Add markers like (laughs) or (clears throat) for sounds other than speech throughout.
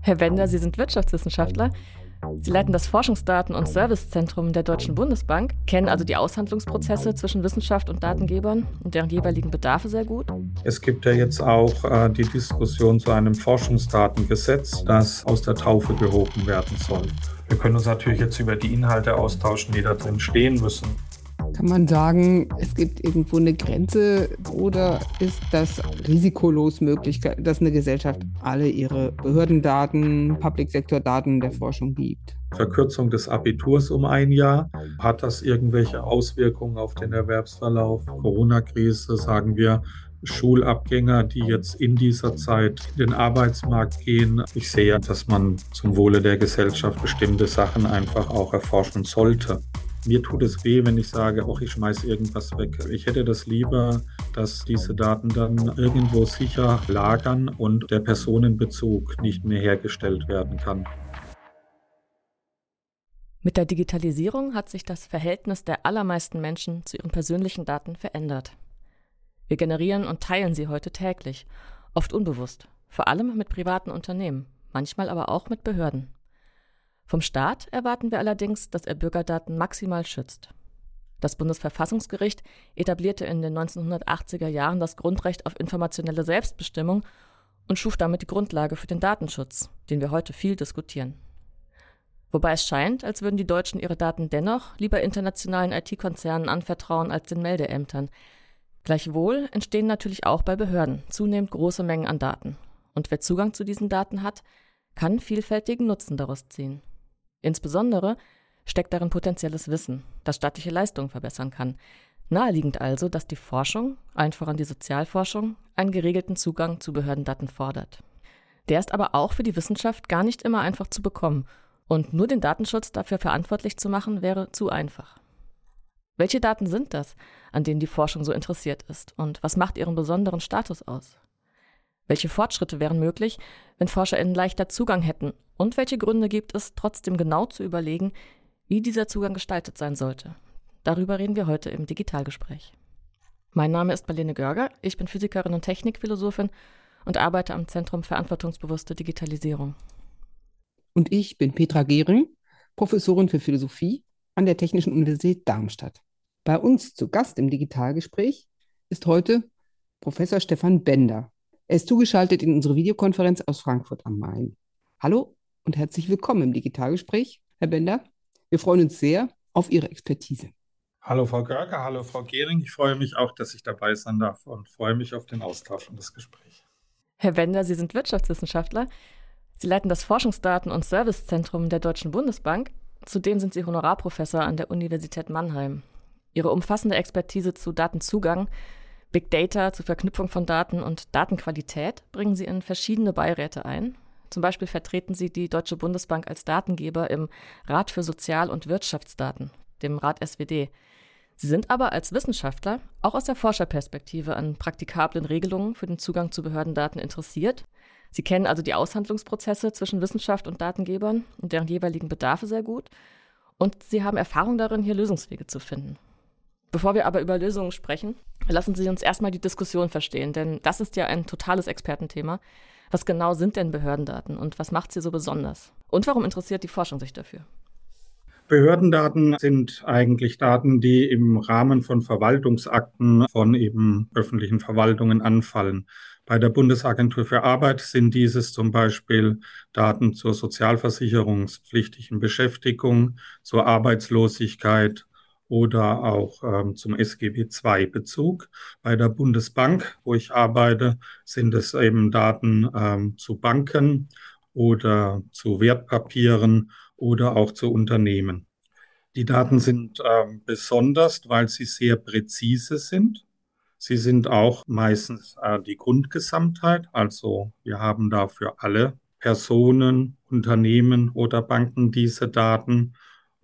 Herr Wender, Sie sind Wirtschaftswissenschaftler. Sie leiten das Forschungsdaten- und Servicezentrum der Deutschen Bundesbank, kennen also die Aushandlungsprozesse zwischen Wissenschaft und Datengebern und deren jeweiligen Bedarfe sehr gut. Es gibt ja jetzt auch äh, die Diskussion zu einem Forschungsdatengesetz, das aus der Taufe gehoben werden soll. Wir können uns natürlich jetzt über die Inhalte austauschen, die da drin stehen müssen. Kann man sagen, es gibt irgendwo eine Grenze oder ist das risikolos möglich, dass eine Gesellschaft alle ihre Behördendaten, Public-Sektor-Daten der Forschung gibt? Verkürzung des Abiturs um ein Jahr. Hat das irgendwelche Auswirkungen auf den Erwerbsverlauf? Corona-Krise, sagen wir, Schulabgänger, die jetzt in dieser Zeit in den Arbeitsmarkt gehen. Ich sehe, dass man zum Wohle der Gesellschaft bestimmte Sachen einfach auch erforschen sollte. Mir tut es weh, wenn ich sage, auch ich schmeiße irgendwas weg. Ich hätte das lieber, dass diese Daten dann irgendwo sicher lagern und der Personenbezug nicht mehr hergestellt werden kann. Mit der Digitalisierung hat sich das Verhältnis der allermeisten Menschen zu ihren persönlichen Daten verändert. Wir generieren und teilen sie heute täglich, oft unbewusst, vor allem mit privaten Unternehmen, manchmal aber auch mit Behörden. Vom Staat erwarten wir allerdings, dass er Bürgerdaten maximal schützt. Das Bundesverfassungsgericht etablierte in den 1980er Jahren das Grundrecht auf informationelle Selbstbestimmung und schuf damit die Grundlage für den Datenschutz, den wir heute viel diskutieren. Wobei es scheint, als würden die Deutschen ihre Daten dennoch lieber internationalen IT-Konzernen anvertrauen als den Meldeämtern. Gleichwohl entstehen natürlich auch bei Behörden zunehmend große Mengen an Daten. Und wer Zugang zu diesen Daten hat, kann vielfältigen Nutzen daraus ziehen. Insbesondere steckt darin potenzielles Wissen, das staatliche Leistungen verbessern kann. Naheliegend also, dass die Forschung, allen voran die Sozialforschung, einen geregelten Zugang zu Behördendaten fordert. Der ist aber auch für die Wissenschaft gar nicht immer einfach zu bekommen und nur den Datenschutz dafür verantwortlich zu machen, wäre zu einfach. Welche Daten sind das, an denen die Forschung so interessiert ist und was macht ihren besonderen Status aus? Welche Fortschritte wären möglich, wenn ForscherInnen leichter Zugang hätten? Und welche Gründe gibt es, trotzdem genau zu überlegen, wie dieser Zugang gestaltet sein sollte? Darüber reden wir heute im Digitalgespräch. Mein Name ist Marlene Görger, ich bin Physikerin und Technikphilosophin und arbeite am Zentrum Verantwortungsbewusste Digitalisierung. Und ich bin Petra Gehring, Professorin für Philosophie an der Technischen Universität Darmstadt. Bei uns zu Gast im Digitalgespräch ist heute Professor Stefan Bender, er ist zugeschaltet in unsere Videokonferenz aus Frankfurt am Main. Hallo und herzlich willkommen im Digitalgespräch, Herr Bender. Wir freuen uns sehr auf Ihre Expertise. Hallo Frau Görger, hallo Frau Gehring. Ich freue mich auch, dass ich dabei sein darf und freue mich auf den Austausch und das Gespräch. Herr Bender, Sie sind Wirtschaftswissenschaftler. Sie leiten das Forschungsdaten- und Servicezentrum der Deutschen Bundesbank. Zudem sind Sie Honorarprofessor an der Universität Mannheim. Ihre umfassende Expertise zu Datenzugang Big Data zur Verknüpfung von Daten und Datenqualität bringen sie in verschiedene Beiräte ein. Zum Beispiel vertreten sie die Deutsche Bundesbank als Datengeber im Rat für Sozial- und Wirtschaftsdaten, dem Rat SWD. Sie sind aber als Wissenschaftler auch aus der Forscherperspektive an praktikablen Regelungen für den Zugang zu Behördendaten interessiert. Sie kennen also die Aushandlungsprozesse zwischen Wissenschaft und Datengebern und deren jeweiligen Bedarfe sehr gut. Und Sie haben Erfahrung darin, hier Lösungswege zu finden. Bevor wir aber über Lösungen sprechen, lassen Sie uns erstmal die Diskussion verstehen, denn das ist ja ein totales Expertenthema. Was genau sind denn Behördendaten und was macht sie so besonders? Und warum interessiert die Forschung sich dafür? Behördendaten sind eigentlich Daten, die im Rahmen von Verwaltungsakten von eben öffentlichen Verwaltungen anfallen. Bei der Bundesagentur für Arbeit sind dieses zum Beispiel Daten zur sozialversicherungspflichtigen Beschäftigung, zur Arbeitslosigkeit, oder auch ähm, zum SGB II-Bezug. Bei der Bundesbank, wo ich arbeite, sind es eben Daten ähm, zu Banken oder zu Wertpapieren oder auch zu Unternehmen. Die Daten sind ähm, besonders, weil sie sehr präzise sind. Sie sind auch meistens äh, die Grundgesamtheit, also wir haben dafür alle Personen, Unternehmen oder Banken diese Daten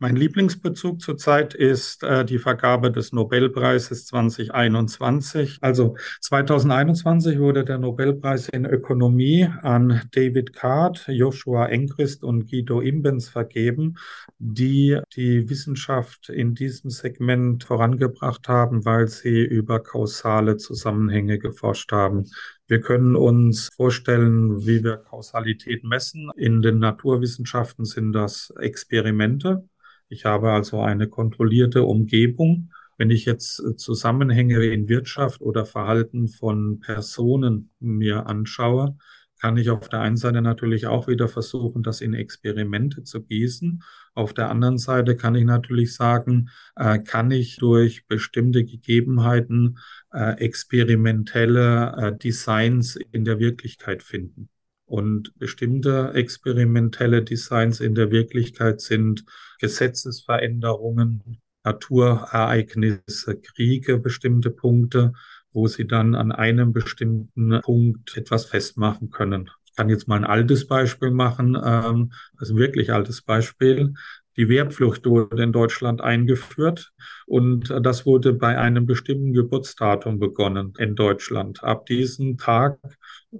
Mein Lieblingsbezug zurzeit ist äh, die Vergabe des Nobelpreises 2021. Also 2021 wurde der Nobelpreis in Ökonomie an David Card, Joshua Engrist und Guido Imbens vergeben, die die Wissenschaft in diesem Segment vorangebracht haben, weil sie über kausale Zusammenhänge geforscht haben. Wir können uns vorstellen, wie wir Kausalität messen. In den Naturwissenschaften sind das Experimente. Ich habe also eine kontrollierte Umgebung. Wenn ich jetzt äh, Zusammenhänge in Wirtschaft oder Verhalten von Personen mir anschaue, kann ich auf der einen Seite natürlich auch wieder versuchen, das in Experimente zu gießen. Auf der anderen Seite kann ich natürlich sagen, äh, kann ich durch bestimmte Gegebenheiten äh, experimentelle äh, Designs in der Wirklichkeit finden. Und bestimmte experimentelle Designs in der Wirklichkeit sind Gesetzesveränderungen, Naturereignisse, Kriege, bestimmte Punkte, wo sie dann an einem bestimmten Punkt etwas festmachen können. Ich kann jetzt mal ein altes Beispiel machen, ähm, also ein wirklich altes Beispiel. Die Wehrpflicht wurde in Deutschland eingeführt und das wurde bei einem bestimmten Geburtsdatum begonnen in Deutschland. Ab diesem Tag,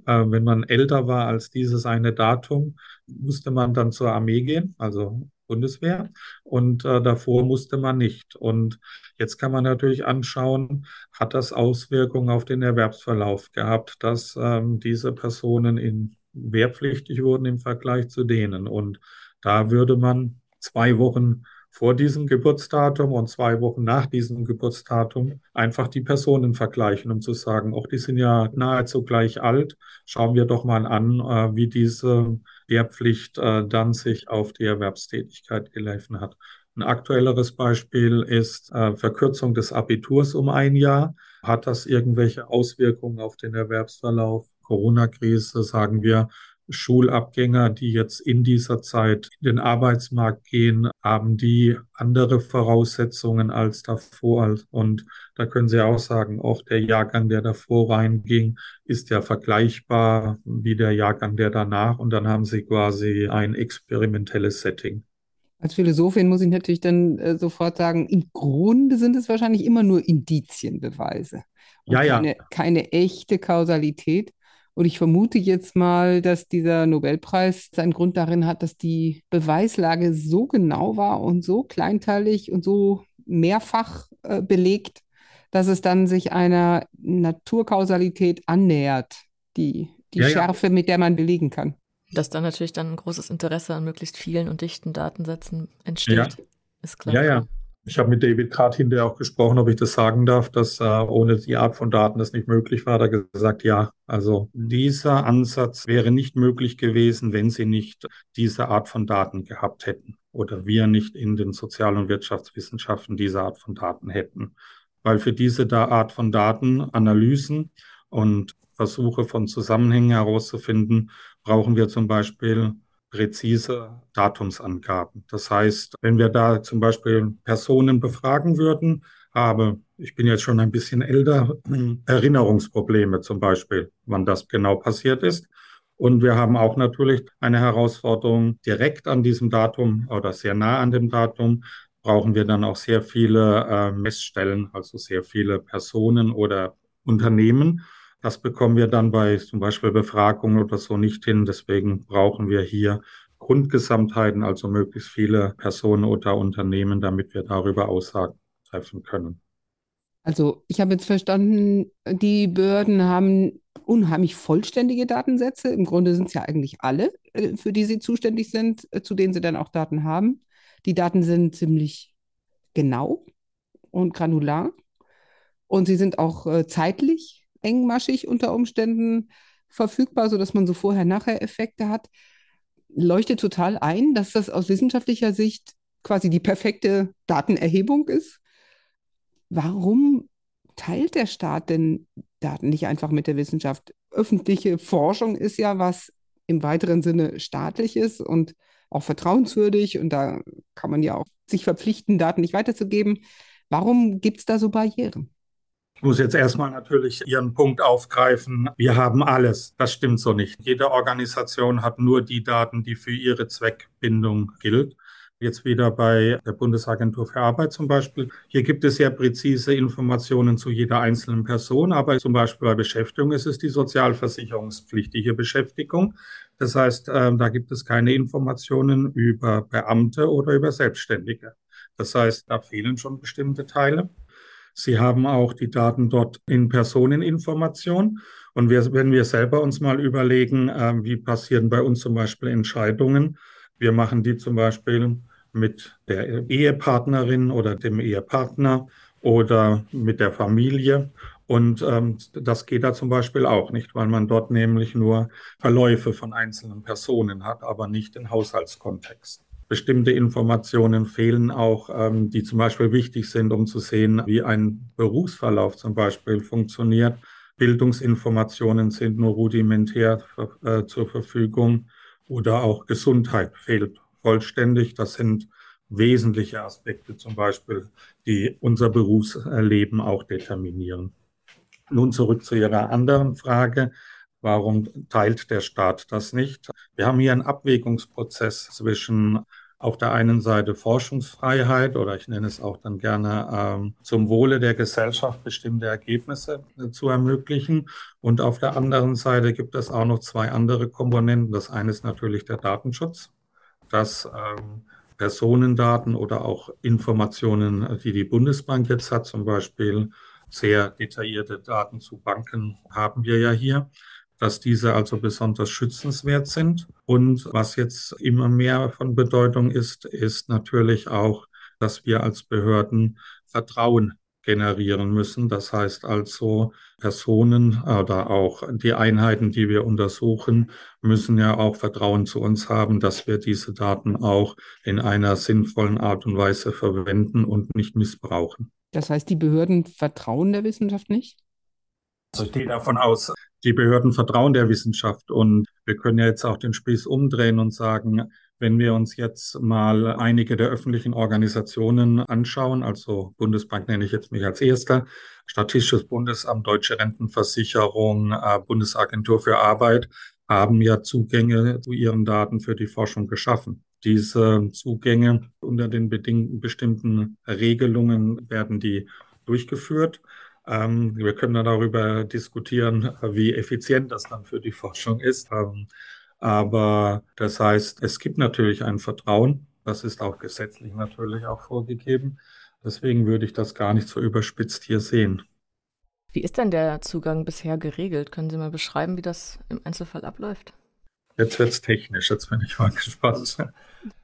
äh, wenn man älter war als dieses eine Datum, musste man dann zur Armee gehen, also Bundeswehr. Und äh, davor musste man nicht. Und jetzt kann man natürlich anschauen, hat das Auswirkungen auf den Erwerbsverlauf gehabt, dass ähm, diese Personen in wehrpflichtig wurden im Vergleich zu denen. Und da würde man zwei Wochen vor diesem Geburtsdatum und zwei Wochen nach diesem Geburtsdatum einfach die Personen vergleichen, um zu sagen, auch die sind ja nahezu gleich alt. Schauen wir doch mal an, äh, wie diese Wehrpflicht äh, dann sich auf die Erwerbstätigkeit gelassen hat. Ein aktuelleres Beispiel ist äh, Verkürzung des Abiturs um ein Jahr. Hat das irgendwelche Auswirkungen auf den Erwerbsverlauf? Corona-Krise, sagen wir, Schulabgänger, die jetzt in dieser Zeit in den Arbeitsmarkt gehen, haben die andere Voraussetzungen als davor. Und da können Sie auch sagen, auch der Jahrgang, der davor reinging, ist ja vergleichbar wie der Jahrgang, der danach. Und dann haben Sie quasi ein experimentelles Setting. Als Philosophin muss ich natürlich dann äh, sofort sagen, im Grunde sind es wahrscheinlich immer nur Indizienbeweise. Und ja, ja. Keine, keine echte Kausalität. Und ich vermute jetzt mal, dass dieser Nobelpreis seinen Grund darin hat, dass die Beweislage so genau war und so kleinteilig und so mehrfach äh, belegt, dass es dann sich einer Naturkausalität annähert, die, die Ja, ja. Schärfe, mit der man belegen kann. Dass dann natürlich dann ein großes Interesse an möglichst vielen und dichten Datensätzen entsteht, Ja. ist klar. Ja, ja. Ich habe mit David gerade hinterher auch gesprochen, ob ich das sagen darf, dass äh, ohne die Art von Daten das nicht möglich war. Da gesagt, ja. Also dieser Ansatz wäre nicht möglich gewesen, wenn sie nicht diese Art von Daten gehabt hätten oder wir nicht in den Sozial- und Wirtschaftswissenschaften diese Art von Daten hätten. Weil für diese Art von Daten, Analysen und Versuche von Zusammenhängen herauszufinden, brauchen wir zum Beispiel präzise Datumsangaben. Das heißt, wenn wir da zum Beispiel Personen befragen würden, habe, ich bin jetzt schon ein bisschen älter, (clears throat) Erinnerungsprobleme zum Beispiel, wann das genau passiert ist. Und wir haben auch natürlich eine Herausforderung direkt an diesem Datum oder sehr nah an dem Datum brauchen wir dann auch sehr viele äh, Messstellen, also sehr viele Personen oder Unternehmen. Das bekommen wir dann bei zum Beispiel Befragungen oder so nicht hin. Deswegen brauchen wir hier Grundgesamtheiten, also möglichst viele Personen oder Unternehmen, damit wir darüber Aussagen treffen können. Also ich habe jetzt verstanden, die Behörden haben unheimlich vollständige Datensätze. Im Grunde sind es ja eigentlich alle, äh, für die sie zuständig sind, äh, zu denen sie dann auch Daten haben. Die Daten sind ziemlich genau und granular und sie sind auch äh, zeitlich engmaschig unter Umständen verfügbar, sodass man so Vorher-Nachher-Effekte hat. Leuchtet total ein, dass das aus wissenschaftlicher Sicht quasi die perfekte Datenerhebung ist. Warum teilt der Staat denn Daten nicht einfach mit der Wissenschaft? Öffentliche Forschung ist ja was im weiteren Sinne staatliches und auch vertrauenswürdig und da kann man ja auch sich verpflichten, Daten nicht weiterzugeben. Warum gibt es da so Barrieren? Ich muss jetzt erstmal natürlich Ihren Punkt aufgreifen. Wir haben alles. Das stimmt so nicht. Jede Organisation hat nur die Daten, die für ihre Zweckbindung gilt. Jetzt wieder bei der Bundesagentur für Arbeit zum Beispiel. Hier gibt es sehr präzise Informationen zu jeder einzelnen Person, aber zum Beispiel bei Beschäftigung ist es die sozialversicherungspflichtige Beschäftigung. Das heißt, ähm, da gibt es keine Informationen über Beamte oder über Selbstständige. Das heißt, da fehlen schon bestimmte Teile. Sie haben auch die Daten dort in Personeninformation. Und wir, wenn wir selber uns mal überlegen, äh, wie passieren bei uns zum Beispiel Entscheidungen, wir machen die zum Beispiel mit der Ehepartnerin oder dem Ehepartner oder mit der Familie. Und ähm, das geht da zum Beispiel auch nicht, weil man dort nämlich nur Verläufe von einzelnen Personen hat, aber nicht den Haushaltskontext. Bestimmte Informationen fehlen auch, ähm, die zum Beispiel wichtig sind, um zu sehen, wie ein Berufsverlauf zum Beispiel funktioniert. Bildungsinformationen sind nur rudimentär äh, zur Verfügung oder auch Gesundheit fehlt vollständig. Das sind wesentliche Aspekte zum Beispiel, die unser Berufsleben auch determinieren. Nun zurück zu Ihrer anderen Frage. Warum teilt der Staat das nicht? Wir haben hier einen Abwägungsprozess zwischen auf der einen Seite Forschungsfreiheit oder ich nenne es auch dann gerne ähm, zum Wohle der Gesellschaft bestimmte Ergebnisse äh, zu ermöglichen. Und auf der anderen Seite gibt es auch noch zwei andere Komponenten. Das eine ist natürlich der Datenschutz dass ähm, Personendaten oder auch Informationen, die die Bundesbank jetzt hat, zum Beispiel sehr detaillierte Daten zu Banken haben wir ja hier, dass diese also besonders schützenswert sind. Und was jetzt immer mehr von Bedeutung ist, ist natürlich auch, dass wir als Behörden Vertrauen generieren müssen. Das heißt also, Personen oder auch die Einheiten, die wir untersuchen, müssen ja auch Vertrauen zu uns haben, dass wir diese Daten auch in einer sinnvollen Art und Weise verwenden und nicht missbrauchen. Das heißt, die Behörden vertrauen der Wissenschaft nicht? Also ich gehe davon aus, die Behörden vertrauen der Wissenschaft und wir können ja jetzt auch den Spieß umdrehen und sagen, wenn wir uns jetzt mal einige der öffentlichen Organisationen anschauen, also Bundesbank nenne ich jetzt mich als erster, Statistisches Bundesamt, Deutsche Rentenversicherung, äh, Bundesagentur für Arbeit, haben ja Zugänge zu ihren Daten für die Forschung geschaffen. Diese Zugänge unter den bestimmten Regelungen werden die durchgeführt. Ähm, wir können dann darüber diskutieren, wie effizient das dann für die (laughs) Forschung ist. Ähm, aber das heißt, es gibt natürlich ein Vertrauen. Das ist auch gesetzlich natürlich auch vorgegeben. Deswegen würde ich das gar nicht so überspitzt hier sehen. Wie ist denn der Zugang bisher geregelt? Können Sie mal beschreiben, wie das im Einzelfall abläuft? Jetzt wird es technisch, jetzt bin ich mal (laughs) gespannt.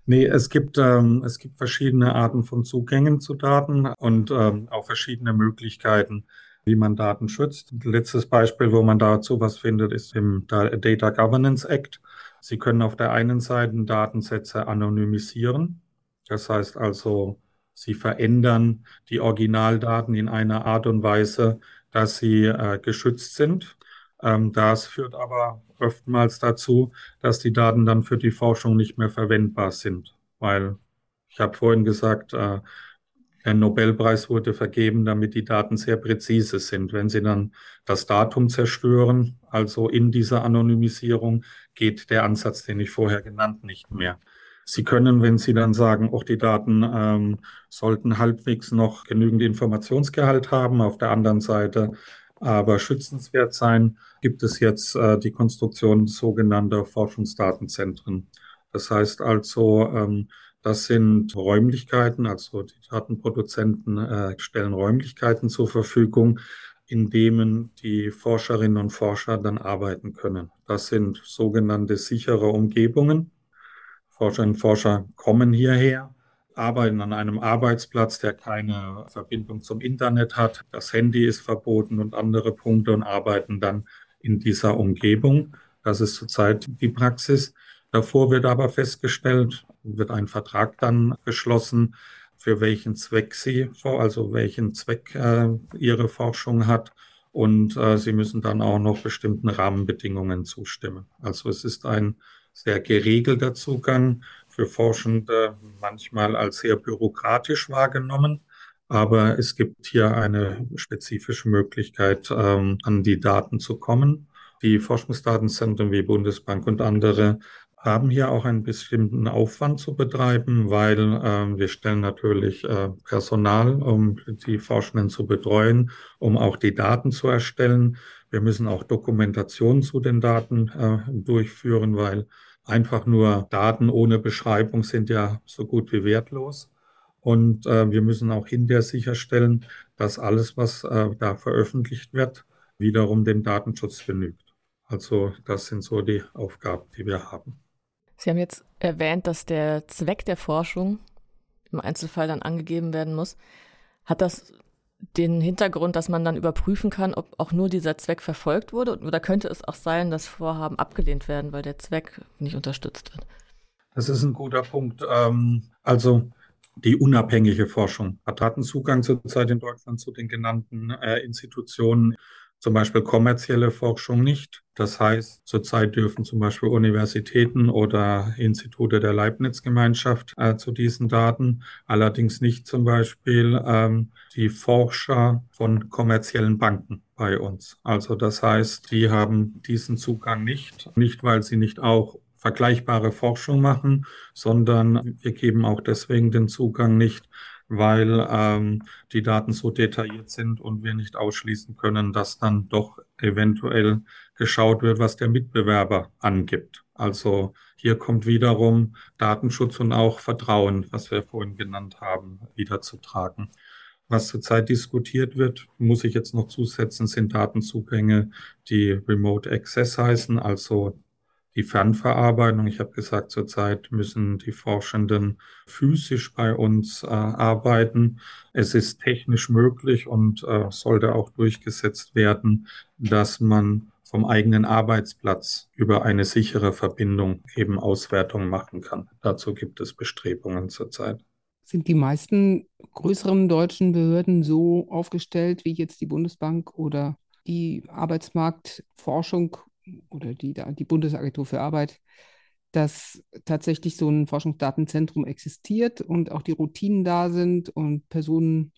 Nee, es gibt, ähm, es gibt verschiedene Arten von Zugängen zu Daten und ähm, auch verschiedene Möglichkeiten, wie man Daten schützt. Letztes Beispiel, wo man dazu was findet, ist im Data Governance Act. Sie können auf der einen Seite Datensätze anonymisieren. Das heißt also, Sie verändern die Originaldaten in einer Art und Weise, dass sie äh, geschützt sind. Ähm, das führt aber oftmals dazu, dass die Daten dann für die Forschung nicht mehr verwendbar sind, weil ich habe vorhin gesagt, äh, ein Nobelpreis wurde vergeben, damit die Daten sehr präzise sind. Wenn Sie dann das Datum zerstören, also in dieser Anonymisierung, geht der Ansatz, den ich vorher genannt, nicht mehr. Sie können, wenn Sie dann sagen, auch die Daten ähm, sollten halbwegs noch genügend Informationsgehalt haben, auf der anderen Seite aber schützenswert sein, gibt es jetzt äh, die Konstruktion sogenannter Forschungsdatenzentren. Das heißt also, ähm, das sind Räumlichkeiten, also die Datenproduzenten äh, stellen Räumlichkeiten zur Verfügung, in denen die Forscherinnen und Forscher dann arbeiten können. Das sind sogenannte sichere Umgebungen. Forscherinnen und Forscher kommen hierher, arbeiten an einem Arbeitsplatz, der keine Verbindung zum Internet hat. Das Handy ist verboten und andere Punkte und arbeiten dann in dieser Umgebung. Das ist zurzeit die Praxis. Davor wird aber festgestellt, wird ein Vertrag dann geschlossen, für welchen Zweck sie, also welchen Zweck äh, ihre Forschung hat. Und äh, sie müssen dann auch noch bestimmten Rahmenbedingungen zustimmen. Also es ist ein sehr geregelter Zugang für Forschende, manchmal als sehr bürokratisch wahrgenommen. Aber es gibt hier eine spezifische Möglichkeit, ähm, an die Daten zu kommen. Die Forschungsdatenzentren wie Bundesbank und andere haben hier auch einen bestimmten Aufwand zu betreiben, weil äh, wir stellen natürlich äh, Personal, um die Forschenden zu betreuen, um auch die Daten zu erstellen. Wir müssen auch Dokumentation zu den Daten äh, durchführen, weil einfach nur Daten ohne Beschreibung sind ja so gut wie wertlos. Und äh, wir müssen auch hinterher sicherstellen, dass alles, was äh, da veröffentlicht wird, wiederum dem Datenschutz genügt. Also das sind so die Aufgaben, die wir haben. Sie haben jetzt erwähnt, dass der Zweck der Forschung im Einzelfall dann angegeben werden muss. Hat das den Hintergrund, dass man dann überprüfen kann, ob auch nur dieser Zweck verfolgt wurde? Oder könnte es auch sein, dass Vorhaben abgelehnt werden, weil der Zweck nicht unterstützt wird? Das ist ein guter Punkt. Ähm, also die unabhängige Forschung hat Datenzugang zurzeit in Deutschland zu den genannten äh, Institutionen zum Beispiel kommerzielle Forschung nicht. Das heißt, zurzeit dürfen zum Beispiel Universitäten oder Institute der Leibniz-Gemeinschaft äh, zu diesen Daten, allerdings nicht zum Beispiel ähm, die Forscher von kommerziellen Banken bei uns. Also das heißt, die haben diesen Zugang nicht, nicht weil sie nicht auch vergleichbare Forschung machen, sondern wir geben auch deswegen den Zugang nicht, weil ähm, die Daten so detailliert sind und wir nicht ausschließen können, dass dann doch eventuell geschaut wird, was der Mitbewerber angibt. Also hier kommt wiederum Datenschutz und auch Vertrauen, was wir vorhin genannt haben, wieder zu tragen. Was zurzeit diskutiert wird, muss ich jetzt noch zusetzen, sind Datenzugänge, die Remote Access heißen, also die Fernverarbeitung. Ich habe gesagt, zurzeit müssen die Forschenden physisch bei uns äh, arbeiten. Es ist technisch möglich und äh, sollte auch durchgesetzt werden, dass man vom eigenen Arbeitsplatz über eine sichere Verbindung eben Auswertung machen kann. Dazu gibt es Bestrebungen zurzeit. Sind die meisten größeren deutschen Behörden so aufgestellt wie jetzt die Bundesbank oder die Arbeitsmarktforschung oder die, die Bundesagentur für Arbeit, dass tatsächlich so ein Forschungsdatenzentrum existiert und auch die Routinen da sind und Personen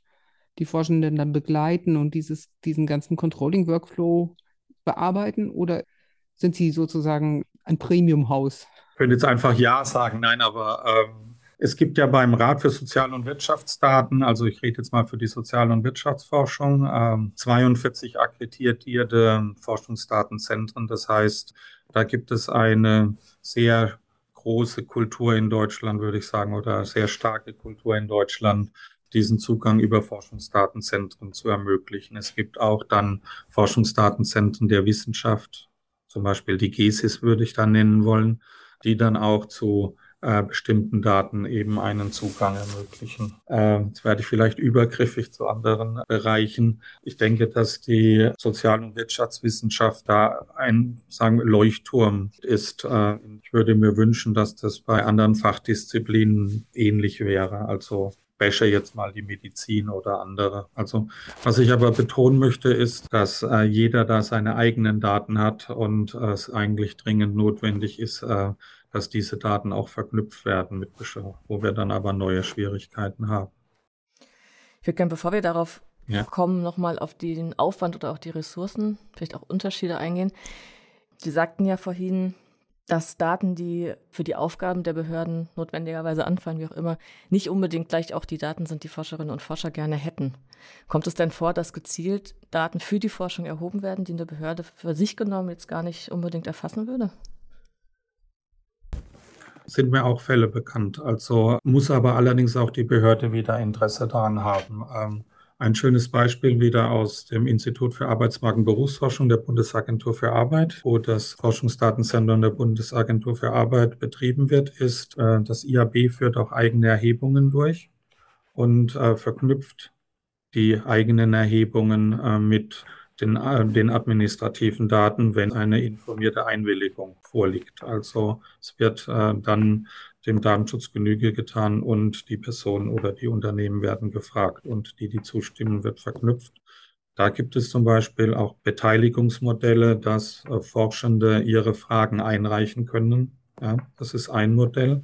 die Forschenden dann begleiten und dieses, diesen ganzen Controlling-Workflow bearbeiten? Oder sind sie sozusagen ein Premium-Haus? Ich könnte jetzt einfach Ja sagen, nein, aber ähm, es gibt ja beim Rat für Sozial- und Wirtschaftsdaten, also ich rede jetzt mal für die Sozial- und Wirtschaftsforschung, äh, 42 akkreditierte Forschungsdatenzentren. Das heißt, da gibt es eine sehr große Kultur in Deutschland, würde ich sagen, oder sehr starke Kultur in Deutschland, diesen Zugang über Forschungsdatenzentren zu ermöglichen. Es gibt auch dann Forschungsdatenzentren der Wissenschaft, zum Beispiel die GESIS würde ich da nennen wollen, die dann auch zu äh, bestimmten Daten eben einen Zugang ermöglichen. Äh, jetzt werde ich vielleicht übergriffig zu anderen Bereichen. Ich denke, dass die Sozial- und Wirtschaftswissenschaft da ein sagen, Leuchtturm ist. Äh, ich würde mir wünschen, dass das bei anderen Fachdisziplinen ähnlich wäre. Also wäsche jetzt mal die Medizin oder andere. Also was ich aber betonen möchte, ist, dass äh, jeder da seine eigenen Daten hat und äh, es eigentlich dringend notwendig ist, äh, dass diese Daten auch verknüpft werden mit Beschau, wo wir dann aber neue Schwierigkeiten haben. Ich würde gerne, bevor wir darauf ja. kommen, nochmal auf den Aufwand oder auch die Ressourcen, vielleicht auch Unterschiede eingehen. Sie sagten ja vorhin, dass Daten, die für die Aufgaben der Behörden notwendigerweise anfallen, wie auch immer, nicht unbedingt gleich auch die Daten sind, die Forscherinnen und Forscher gerne hätten. Kommt es denn vor, dass gezielt Daten für die Forschung erhoben werden, die eine Behörde für sich genommen jetzt gar nicht unbedingt erfassen würde? Sind mir auch Fälle bekannt. Also muss aber allerdings auch die Behörde wieder Interesse daran haben. Ähm, ein schönes Beispiel wieder aus dem Institut für Arbeitsmarkt und Berufsforschung der Bundesagentur für Arbeit, wo das Forschungsdatenzentrum der Bundesagentur für Arbeit betrieben wird, ist, äh, das IAB führt auch eigene Erhebungen durch und äh, verknüpft die eigenen Erhebungen äh, mit den, äh, den administrativen Daten, wenn eine informierte Einwilligung vorliegt. Also es wird äh, dann dem Datenschutz Genüge getan und die Personen oder die Unternehmen werden gefragt und die, die zustimmen, wird verknüpft. Da gibt es zum Beispiel auch Beteiligungsmodelle, dass äh, Forschende ihre Fragen einreichen können. Ja, das ist ein Modell.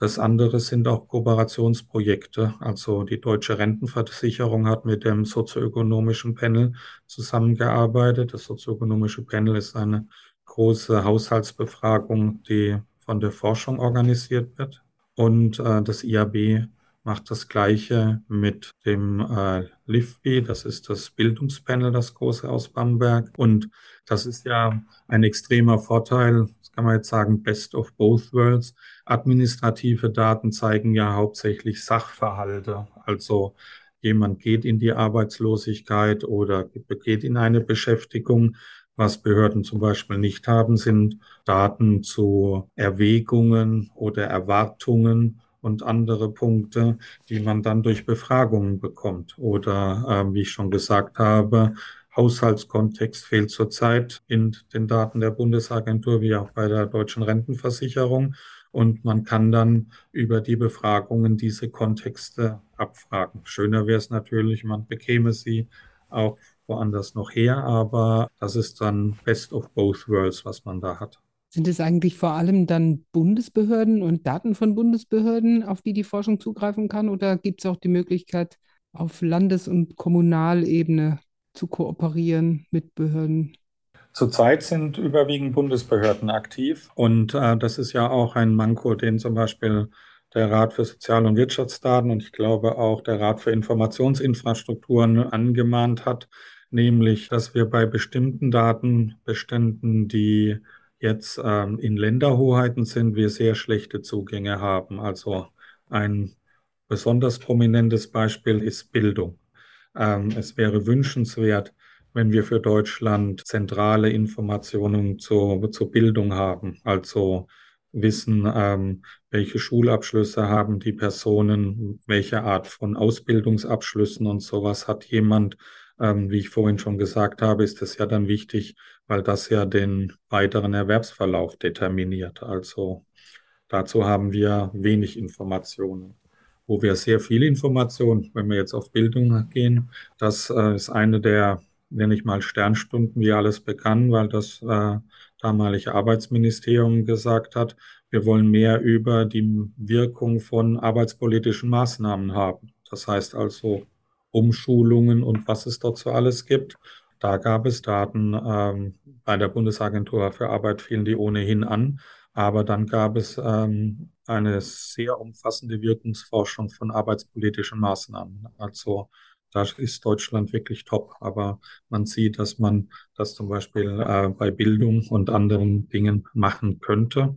Das andere sind auch Kooperationsprojekte. Also die Deutsche Rentenversicherung hat mit dem sozioökonomischen Panel zusammengearbeitet. Das sozioökonomische Panel ist eine große Haushaltsbefragung, die von der Forschung organisiert wird. Und äh, das IAB macht das Gleiche mit dem äh, LIFBI, das ist das Bildungspanel, das große aus Bamberg. Und das ist ja ein extremer Vorteil, kann man jetzt sagen, best of both worlds. Administrative Daten zeigen ja hauptsächlich Sachverhalte, also jemand geht in die Arbeitslosigkeit oder geht in eine Beschäftigung. Was Behörden zum Beispiel nicht haben, sind Daten zu Erwägungen oder Erwartungen und andere Punkte, die man dann durch Befragungen bekommt. Oder äh, wie ich schon gesagt habe, Haushaltskontext fehlt zurzeit in den Daten der Bundesagentur wie auch bei der deutschen Rentenversicherung. Und man kann dann über die Befragungen diese Kontexte abfragen. Schöner wäre es natürlich, man bekäme sie auch woanders noch her, aber das ist dann Best of Both Worlds, was man da hat. Sind es eigentlich vor allem dann Bundesbehörden und Daten von Bundesbehörden, auf die die Forschung zugreifen kann? Oder gibt es auch die Möglichkeit, auf Landes- und Kommunalebene zu kooperieren mit Behörden? Zurzeit sind überwiegend Bundesbehörden aktiv und äh, das ist ja auch ein Manko, den zum Beispiel der Rat für Sozial- und Wirtschaftsdaten und ich glaube auch der Rat für Informationsinfrastrukturen angemahnt hat, nämlich, dass wir bei bestimmten Datenbeständen, die jetzt ähm, in Länderhoheiten sind, wir sehr schlechte Zugänge haben. Also ein besonders prominentes Beispiel ist Bildung. Ähm, es wäre wünschenswert, wenn wir für Deutschland zentrale Informationen zur, zur Bildung haben, also wissen, ähm, welche Schulabschlüsse haben die Personen, welche Art von Ausbildungsabschlüssen und sowas hat jemand. Ähm, wie ich vorhin schon gesagt habe, ist es ja dann wichtig, weil das ja den weiteren Erwerbsverlauf determiniert. Also dazu haben wir wenig Informationen. Wo wir sehr viel Informationen, wenn wir jetzt auf Bildung gehen, das äh, ist eine der, nenne ich mal, Sternstunden, wie alles begann, weil das äh, damalige Arbeitsministerium gesagt hat, wir wollen mehr über die Wirkung von arbeitspolitischen Maßnahmen haben. Das heißt also Umschulungen und was es dort so alles gibt. Da gab es Daten. Ähm, bei der Bundesagentur für Arbeit fielen die ohnehin an. Aber dann gab es ähm, eine sehr umfassende Wirkungsforschung von arbeitspolitischen Maßnahmen. Also da ist Deutschland wirklich top. Aber man sieht, dass man das zum Beispiel äh, bei Bildung und anderen Dingen machen könnte.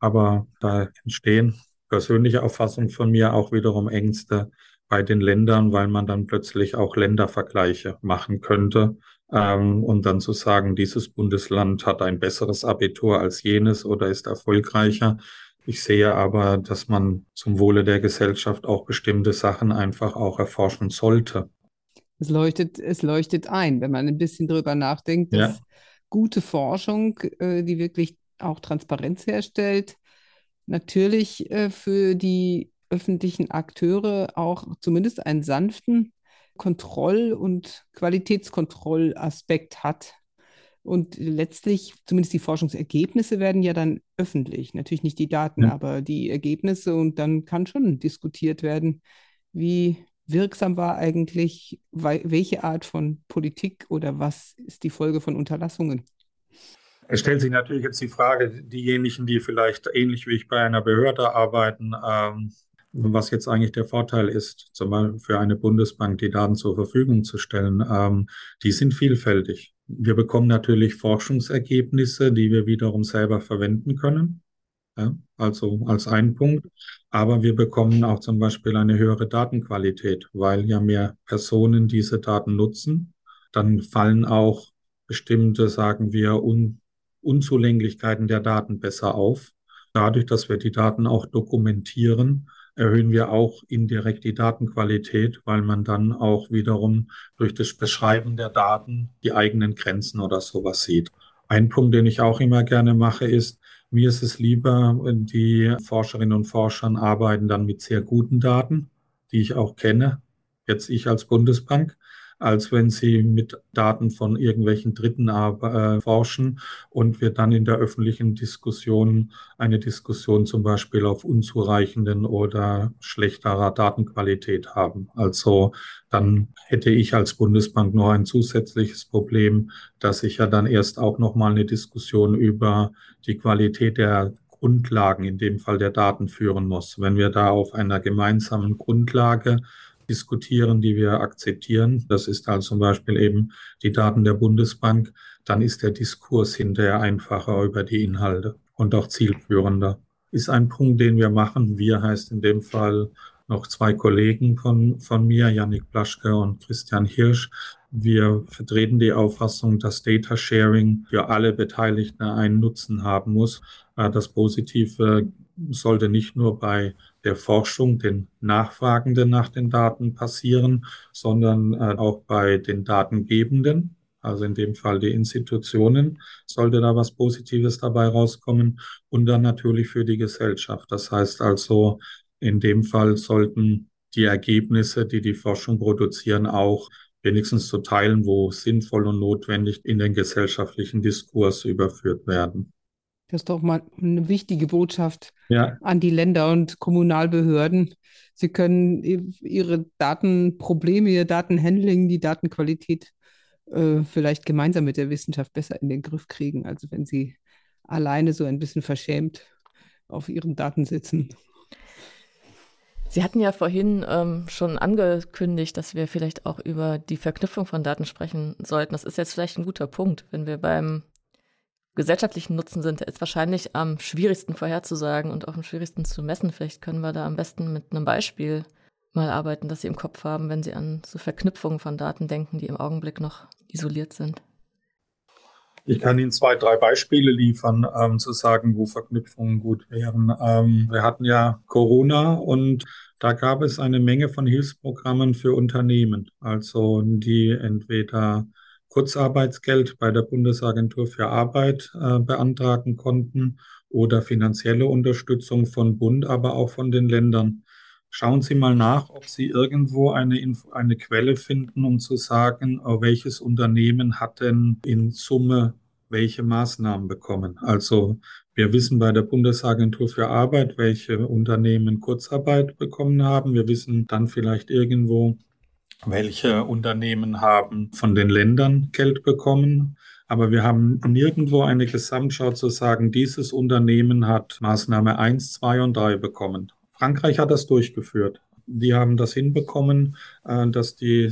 Aber da entstehen persönliche Auffassungen von mir auch wiederum Ängste bei den Ländern, weil man dann plötzlich auch Ländervergleiche machen könnte. Ähm, und dann zu sagen, dieses Bundesland hat ein besseres Abitur als jenes oder ist erfolgreicher. Ich sehe aber, dass man zum Wohle der Gesellschaft auch bestimmte Sachen einfach auch erforschen sollte. Es leuchtet, es leuchtet ein, wenn man ein bisschen drüber nachdenkt, dass ja. gute Forschung, äh, die wirklich auch Transparenz herstellt, natürlich äh, für die öffentlichen Akteure auch zumindest einen sanften Kontroll- und Qualitätskontrollaspekt hat. Und letztlich, zumindest die Forschungsergebnisse werden ja dann öffentlich. Natürlich nicht die Daten, ja. aber die Ergebnisse. Und dann kann schon diskutiert werden, wie wirksam war eigentlich welche Art von Politik oder was ist die Folge von Unterlassungen. Es stellt sich natürlich jetzt die Frage, diejenigen, die vielleicht ähnlich wie ich bei einer Behörde arbeiten, ähm, was jetzt eigentlich der Vorteil ist, zum Beispiel für eine Bundesbank die Daten zur Verfügung zu stellen, ähm, die sind vielfältig. Wir bekommen natürlich Forschungsergebnisse, die wir wiederum selber verwenden können. Ja, also als ein Punkt. Aber wir bekommen auch zum Beispiel eine höhere Datenqualität, weil ja mehr Personen diese Daten nutzen. Dann fallen auch bestimmte, sagen wir, Un Unzulänglichkeiten der Daten besser auf. Dadurch, dass wir die Daten auch dokumentieren, erhöhen wir auch indirekt die Datenqualität, weil man dann auch wiederum durch das Beschreiben der Daten die eigenen Grenzen oder sowas sieht. Ein Punkt, den ich auch immer gerne mache, ist, mir ist es lieber, die Forscherinnen und Forscher arbeiten dann mit sehr guten Daten, die ich auch kenne, jetzt ich als Bundesbank, als wenn sie mit Daten von irgendwelchen Dritten äh, forschen und wir dann in der öffentlichen Diskussion eine Diskussion zum Beispiel auf unzureichenden oder schlechterer Datenqualität haben. Also dann hätte ich als Bundesbank noch ein zusätzliches Problem, dass ich ja dann erst auch noch mal eine Diskussion über die Qualität der Grundlagen, in dem Fall der Daten, führen muss. Wenn wir da auf einer gemeinsamen Grundlage diskutieren, die wir akzeptieren, das ist also zum Beispiel eben die Daten der Bundesbank, dann ist der Diskurs hinterher einfacher über die Inhalte und auch zielführender. Ist ein Punkt, den wir machen. Wir heißt in dem Fall noch zwei Kollegen von, von mir, Yannick Blaschke und Christian Hirsch. Wir vertreten die Auffassung, dass Data Sharing für alle Beteiligten einen Nutzen haben muss. Äh, das Positive sollte nicht nur bei der Forschung, den Nachfragenden nach den Daten passieren, sondern äh, auch bei den Datengebenden, also in dem Fall die Institutionen, sollte da was Positives dabei rauskommen und dann natürlich für die Gesellschaft. Das heißt also, in dem Fall sollten die Ergebnisse, die die Forschung produzieren, auch wenigstens zu Teilen, wo sinnvoll und notwendig in den gesellschaftlichen Diskurs überführt werden. Das ist doch mal eine wichtige Botschaft ja. an die Länder und Kommunalbehörden. Sie können ihre Datenprobleme, ihr Datenhandling, die Datenqualität äh, vielleicht gemeinsam mit der Wissenschaft besser in den Griff kriegen, als wenn sie alleine so ein bisschen verschämt auf ihren Daten sitzen. Sie hatten ja vorhin ähm, schon angekündigt, dass wir vielleicht auch über die Verknüpfung von Daten sprechen sollten. Das ist jetzt vielleicht ein guter Punkt, wenn wir beim gesellschaftlichen Nutzen sind, ist wahrscheinlich am schwierigsten vorherzusagen und auch am schwierigsten zu messen. Vielleicht können wir da am besten mit einem Beispiel mal arbeiten, das Sie im Kopf haben, wenn Sie an so Verknüpfungen von Daten denken, die im Augenblick noch isoliert sind. Ich kann Ihnen zwei, drei Beispiele liefern, ähm, zu sagen, wo Verknüpfungen gut wären. Ähm, wir hatten ja Corona und da gab es eine Menge von Hilfsprogrammen für Unternehmen, also die entweder Kurzarbeitsgeld bei der Bundesagentur für Arbeit äh, beantragen konnten oder finanzielle Unterstützung von Bund, aber auch von den Ländern. Schauen Sie mal nach, ob Sie irgendwo eine, eine Quelle finden, um zu sagen, äh, welches Unternehmen hat denn in Summe welche Maßnahmen bekommen. Also wir wissen bei der Bundesagentur für Arbeit, welche Unternehmen Kurzarbeit bekommen haben. Wir wissen dann vielleicht irgendwo, welche Unternehmen haben von den Ländern Geld bekommen. Aber wir haben nirgendwo eine Gesamtschau zu sagen, dieses Unternehmen hat Maßnahme 1, 2 und 3 bekommen. Frankreich hat das durchgeführt. Die haben das hinbekommen, äh, dass die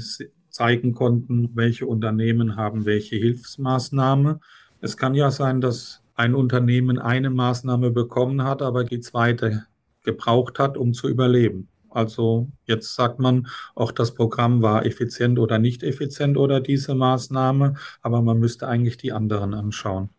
zeigen konnten, welche Unternehmen haben welche Hilfsmaßnahme. Es kann ja sein, dass ein Unternehmen eine Maßnahme bekommen hat, aber die zweite gebraucht hat, um zu überleben. Also jetzt sagt man, auch das Programm war effizient oder nicht effizient oder diese Maßnahme, aber man müsste eigentlich die anderen anschauen.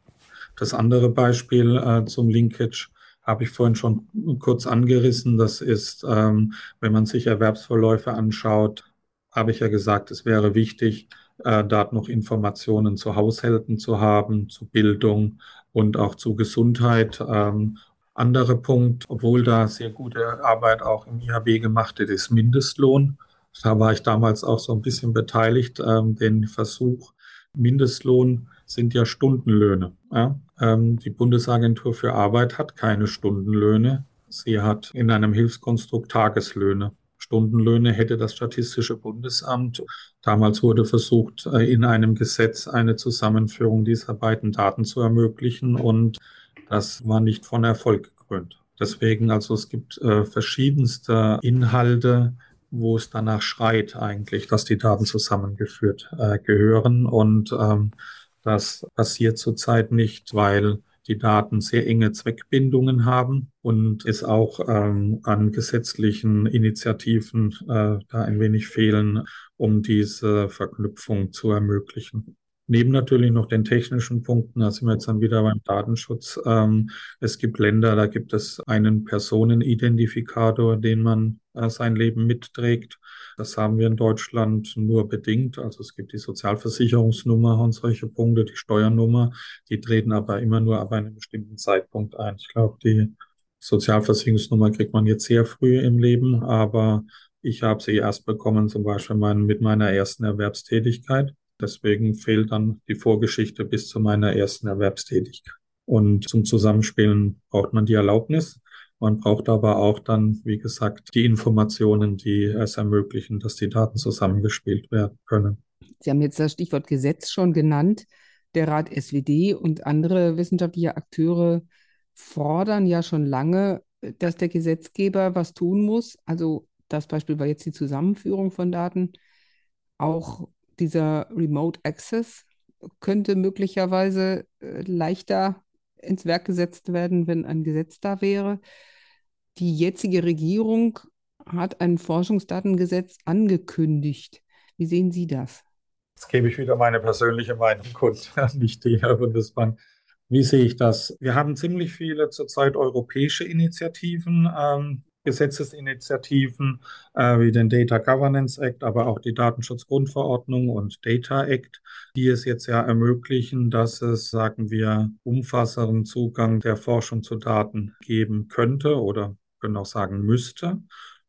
Das andere Beispiel äh, zum Linkage habe ich vorhin schon kurz angerissen. Das ist, ähm, wenn man sich Erwerbsverläufe anschaut, habe ich ja gesagt, es wäre wichtig, äh, dort noch Informationen zu Haushalten zu haben, zu Bildung und auch zu Gesundheit. Ähm, anderer Punkt, obwohl da sehr gute Arbeit auch im IHB gemacht wird, ist Mindestlohn. Da war ich damals auch so ein bisschen beteiligt, ähm, den Versuch. Mindestlohn sind ja Stundenlöhne. Ja? Ähm, die Bundesagentur für Arbeit hat keine Stundenlöhne. Sie hat in einem Hilfskonstrukt Tageslöhne. Stundenlöhne hätte das Statistische Bundesamt. Damals wurde versucht, äh, in einem Gesetz eine Zusammenführung dieser beiden Daten zu ermöglichen und das war nicht von Erfolg gekrönt. Deswegen, also es gibt äh, verschiedenste Inhalte, wo es danach schreit eigentlich, dass die Daten zusammengeführt äh, gehören. Und ähm, das passiert zurzeit nicht, weil die Daten sehr enge Zweckbindungen haben und es auch ähm, an gesetzlichen Initiativen äh, da ein wenig fehlen, um diese Verknüpfung zu ermöglichen. Neben natürlich noch den technischen Punkten, da sind wir jetzt dann wieder beim Datenschutz. Ähm, es gibt Länder, da gibt es einen Personenidentifikator, den man äh, sein Leben mitträgt. Das haben wir in Deutschland nur bedingt. Also es gibt die Sozialversicherungsnummer und solche Punkte, die Steuernummer, die treten aber immer nur ab einem bestimmten Zeitpunkt ein. Ich glaube, die Sozialversicherungsnummer kriegt man jetzt sehr früh im Leben, aber ich habe sie erst bekommen, zum Beispiel mein, mit meiner ersten Erwerbstätigkeit. Deswegen fehlt dann die Vorgeschichte bis zu meiner ersten Erwerbstätigkeit. Und zum Zusammenspielen braucht man die Erlaubnis. Man braucht aber auch dann, wie gesagt, die Informationen, die es ermöglichen, dass die Daten zusammengespielt werden können. Sie haben jetzt das Stichwort Gesetz schon genannt. Der Rat SWD und andere wissenschaftliche Akteure fordern ja schon lange, dass der Gesetzgeber was tun muss. Also das Beispiel war jetzt die Zusammenführung von Daten. Auch dieser Remote Access könnte möglicherweise äh, leichter ins Werk gesetzt werden, wenn ein Gesetz da wäre. Die jetzige Regierung hat ein Forschungsdatengesetz angekündigt. Wie sehen Sie das? Jetzt gebe ich wieder meine persönliche Meinung kurz, (laughs) nicht die Herr Bundesbank. Wie sehe ich das? Wir haben ziemlich viele zurzeit europäische Initiativen, ähm, Gesetzesinitiativen äh, wie den Data Governance Act, aber auch die Datenschutzgrundverordnung und Data Act, die es jetzt ja ermöglichen, dass es, sagen wir, umfassenden Zugang der Forschung zu Daten geben könnte oder können auch sagen müsste.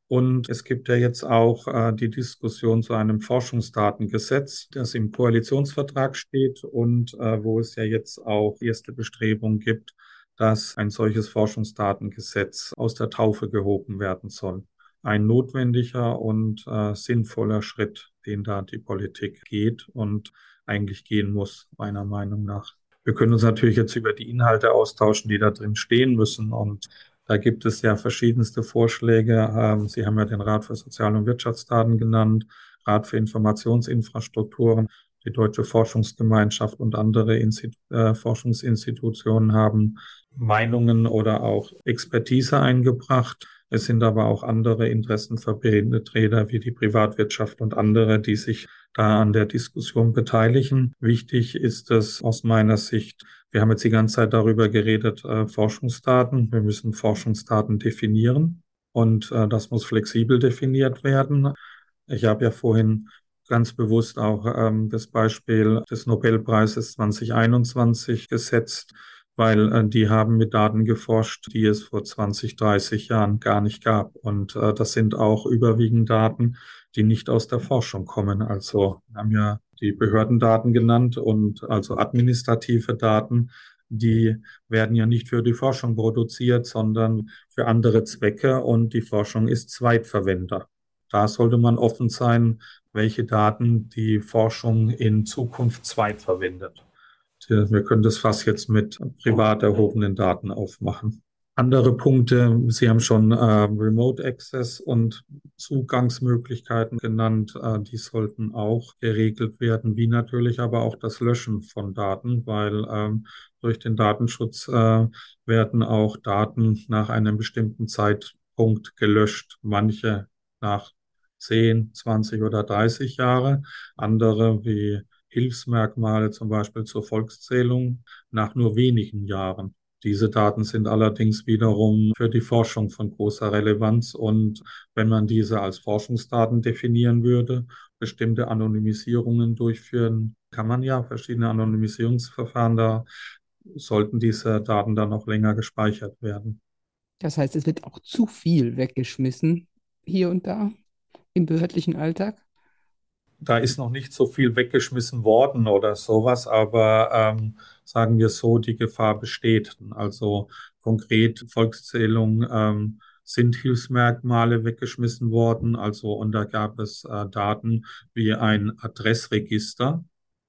Und es gibt ja jetzt auch äh, die Diskussion zu einem Forschungsdatengesetz, das im Koalitionsvertrag steht und äh, wo es ja jetzt auch erste Bestrebungen gibt, dass ein solches Forschungsdatengesetz aus der Taufe gehoben werden soll. Ein notwendiger und äh, sinnvoller Schritt, den da die Politik geht und eigentlich gehen muss, meiner Meinung nach. Wir können uns natürlich jetzt über die Inhalte austauschen, die da drin stehen müssen und da gibt es ja verschiedenste Vorschläge. Ähm, Sie haben ja den Rat für Sozial- und Wirtschaftsdaten genannt, Rat für Informationsinfrastrukturen. Die Deutsche Forschungsgemeinschaft und andere Institu äh, Forschungsinstitutionen haben Meinungen oder auch Expertise eingebracht. Es sind aber auch andere Interessenvertreter wie die Privatwirtschaft und andere, die sich da an der Diskussion beteiligen. Wichtig ist es aus meiner Sicht, wir haben jetzt die ganze Zeit darüber geredet, äh, Forschungsdaten. Wir müssen Forschungsdaten definieren und äh, das muss flexibel definiert werden. Ich habe ja vorhin ganz bewusst auch ähm, das Beispiel des Nobelpreises 2021 gesetzt, weil äh, die haben mit Daten geforscht, die es vor 20, 30 Jahren gar nicht gab. Und äh, das sind auch überwiegend Daten, die nicht aus der Forschung kommen. Also wir haben ja die Behördendaten genannt und also administrative Daten, die werden ja nicht für die Forschung produziert, sondern für andere Zwecke und die Forschung ist Zweitverwender. Da sollte man offen sein, welche Daten die Forschung in Zukunft zweitverwendet. Wir können das fast jetzt mit privat erhobenen Daten aufmachen. Andere Punkte, Sie haben schon äh, Remote Access und Zugangsmöglichkeiten genannt, äh, die sollten auch geregelt werden, wie natürlich aber auch das Löschen von Daten, weil ähm, durch den Datenschutz äh, werden auch Daten nach einem bestimmten Zeitpunkt gelöscht, manche nach 10, 20 oder 30 Jahre, andere wie Hilfsmerkmale zum Beispiel zur Volkszählung nach nur wenigen Jahren. Diese Daten sind allerdings wiederum für die Forschung von großer Relevanz und wenn man diese als Forschungsdaten definieren würde, bestimmte Anonymisierungen durchführen, kann man ja verschiedene Anonymisierungsverfahren da, sollten diese Daten dann noch länger gespeichert werden. Das heißt, es wird auch zu viel weggeschmissen hier und da im behördlichen Alltag? da ist noch nicht so viel weggeschmissen worden oder sowas, aber ähm, sagen wir so, die Gefahr besteht. Also konkret Volkszählung ähm, sind Hilfsmerkmale weggeschmissen worden. Also und da gab es äh, Daten wie ein Adressregister,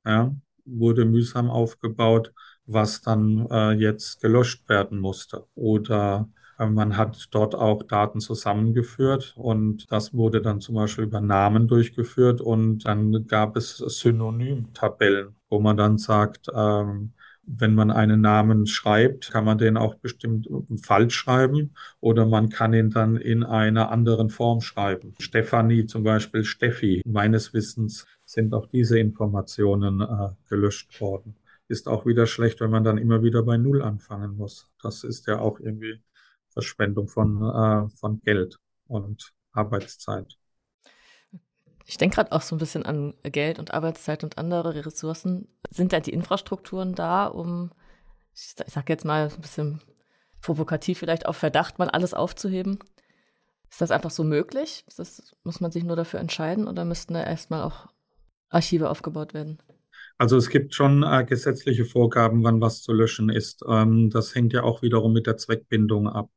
ja, wurde mühsam aufgebaut, was dann äh, jetzt gelöscht werden musste. Oder man hat dort auch Daten zusammengeführt und das wurde dann zum Beispiel über Namen durchgeführt und dann gab es Synonymtabellen, wo man dann sagt, ähm, wenn man einen Namen schreibt, kann man den auch bestimmt falsch schreiben oder man kann ihn dann in einer anderen Form schreiben. Stefanie zum Beispiel, Steffi. Meines Wissens sind auch diese Informationen äh, gelöscht worden. Ist auch wieder schlecht, wenn man dann immer wieder bei Null anfangen muss. Das ist ja auch irgendwie Verschwendung von, äh, von Geld und Arbeitszeit. Ich denke gerade auch so ein bisschen an Geld und Arbeitszeit und andere Ressourcen. Sind da die Infrastrukturen da, um, ich sage jetzt mal ein bisschen provokativ vielleicht auf Verdacht mal alles aufzuheben? Ist das einfach so möglich? Das, muss man sich nur dafür entscheiden oder müssten da erstmal auch Archive aufgebaut werden? Also es gibt schon äh, gesetzliche Vorgaben, wann was zu löschen ist. Ähm, das hängt ja auch wiederum mit der Zweckbindung ab.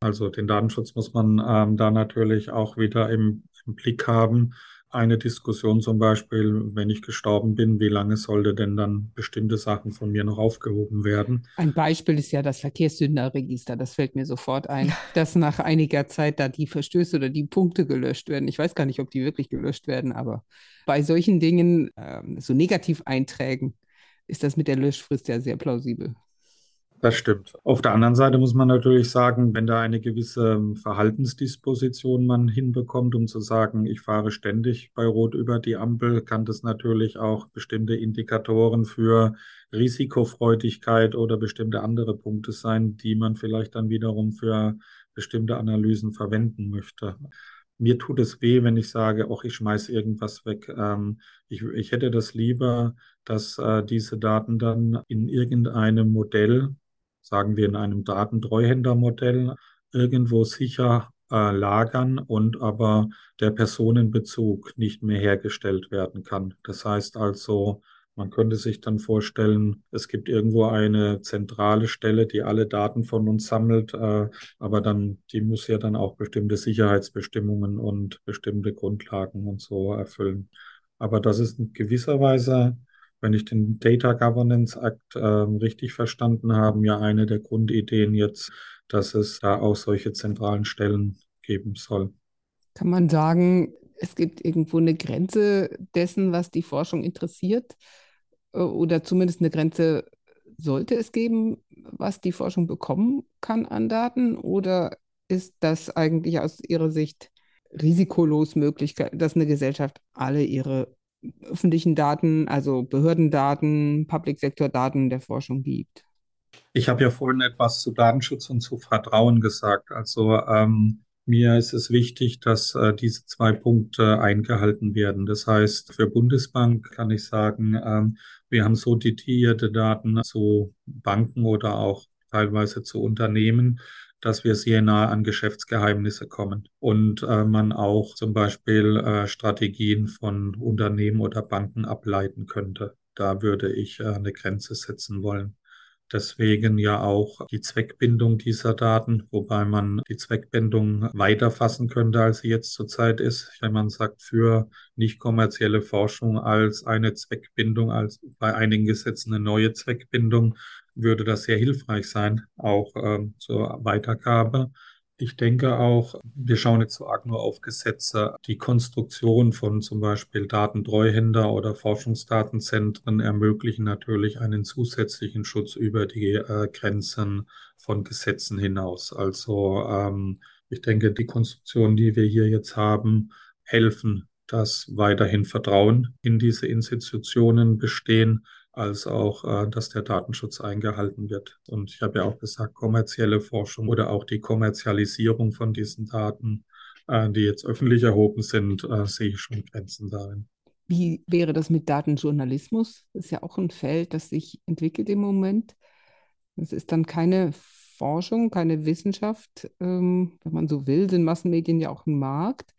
Also den Datenschutz muss man ähm, da natürlich auch wieder im, im Blick haben. Eine Diskussion zum Beispiel, wenn ich gestorben bin, wie lange sollte denn dann bestimmte Sachen von mir noch aufgehoben werden? Ein Beispiel ist ja das Verkehrssünderregister. Das fällt mir sofort ein, (laughs) dass nach einiger Zeit da die Verstöße oder die Punkte gelöscht werden. Ich weiß gar nicht, ob die wirklich gelöscht werden, aber bei solchen Dingen, äh, so Negativeinträgen, ist das mit der Löschfrist ja sehr plausibel. Das stimmt. Auf der anderen Seite muss man natürlich sagen, wenn da eine gewisse ähm, Verhaltensdisposition man hinbekommt, um zu sagen, ich fahre ständig bei Rot über die Ampel, kann das natürlich auch bestimmte Indikatoren für Risikofreudigkeit oder bestimmte andere Punkte sein, die man vielleicht dann wiederum für bestimmte Analysen verwenden möchte. Mir tut es weh, wenn ich sage, ach, ich schmeiße irgendwas weg. Ähm, ich, ich hätte das lieber, dass äh, diese Daten dann in irgendeinem Modell sagen wir in einem Datentreuhändermodell, irgendwo sicher äh, lagern und aber der Personenbezug nicht mehr hergestellt werden kann. Das heißt also, man könnte sich dann vorstellen, es gibt irgendwo eine zentrale Stelle, die alle Daten von uns sammelt, äh, aber dann, die muss ja dann auch bestimmte Sicherheitsbestimmungen und bestimmte Grundlagen und so erfüllen. Aber das ist in gewisser Weise wenn ich den Data Governance Act äh, richtig verstanden habe, ja eine der Grundideen jetzt, dass es da auch solche zentralen Stellen geben soll. Kann man sagen, es gibt irgendwo eine Grenze dessen, was die Forschung interessiert? Äh, oder zumindest eine Grenze sollte es geben, was die Forschung bekommen kann an Daten? Oder ist das eigentlich aus Ihrer Sicht risikolos möglich, dass eine Gesellschaft alle ihre öffentlichen Daten, also Behördendaten, Public-Sektor-Daten der Forschung gibt. Ich habe ja vorhin etwas zu Datenschutz und zu Vertrauen gesagt. Also ähm, mir ist es wichtig, dass äh, diese zwei Punkte eingehalten werden. Das heißt, für Bundesbank kann ich sagen, ähm, wir haben so detaillierte Daten zu Banken oder auch teilweise zu Unternehmen, dass wir sehr nah an Geschäftsgeheimnisse kommen und äh, man auch zum Beispiel äh, Strategien von Unternehmen oder Banken ableiten könnte. Da würde ich äh, eine Grenze setzen wollen. Deswegen ja auch die Zweckbindung dieser Daten, wobei man die Zweckbindung weiter fassen könnte, als sie jetzt zurzeit ist. Wenn man sagt, für nicht kommerzielle Forschung als eine Zweckbindung, als bei einigen Gesetzen eine neue Zweckbindung, würde das sehr hilfreich sein, auch ähm, zur Weitergabe. Ich denke auch, wir schauen jetzt so arg nur auf Gesetze. Die Konstruktion von zum Beispiel Datentreuhänder oder Forschungsdatenzentren ermöglichen natürlich einen zusätzlichen Schutz über die äh, Grenzen von Gesetzen hinaus. Also ähm, ich denke, die Konstruktion, die wir hier jetzt haben, helfen, dass weiterhin Vertrauen in diese Institutionen bestehen als auch, äh, dass der Datenschutz eingehalten wird. Und ich habe ja auch gesagt, kommerzielle Forschung oder auch die Kommerzialisierung von diesen Daten, äh, die jetzt öffentlich erhoben sind, äh, sehe ich schon Grenzen darin. Wie wäre das mit Datenjournalismus? Das ist ja auch ein Feld, das sich entwickelt im Moment. Das ist dann keine Forschung, keine Wissenschaft. Ähm, wenn man so will, sind Massenmedien ja auch ein Markt.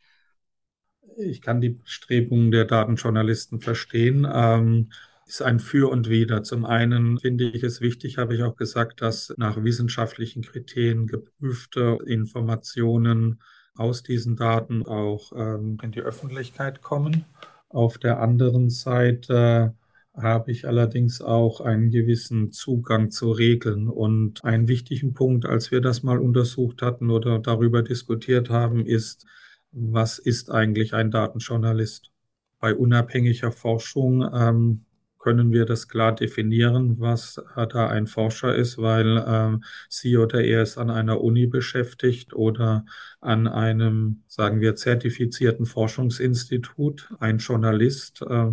Ich kann die Bestrebungen der Datenjournalisten verstehen. Ähm, ist ein Für und Wider. Zum einen finde ich es wichtig, habe ich auch gesagt, dass nach wissenschaftlichen Kriterien geprüfte Informationen aus diesen Daten auch ähm, in die Öffentlichkeit kommen. Auf der anderen Seite habe ich allerdings auch einen gewissen Zugang zu Regeln. Und einen wichtigen Punkt, als wir das mal untersucht hatten oder darüber diskutiert haben, ist, was ist eigentlich ein Datenjournalist? Bei unabhängiger Forschung ähm, können wir das klar definieren, was da ein Forscher ist, weil ähm, sie oder er ist an einer Uni beschäftigt oder an einem, sagen wir, zertifizierten Forschungsinstitut. Ein Journalist, äh,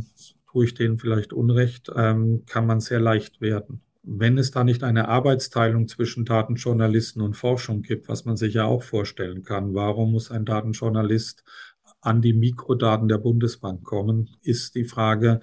tue ich denen vielleicht Unrecht, ähm, kann man sehr leicht werden. Wenn es da nicht eine Arbeitsteilung zwischen Datenjournalisten und Forschung gibt, was man sich ja auch vorstellen kann, warum muss ein Datenjournalist an die Mikrodaten der Bundesbank kommen, ist die Frage,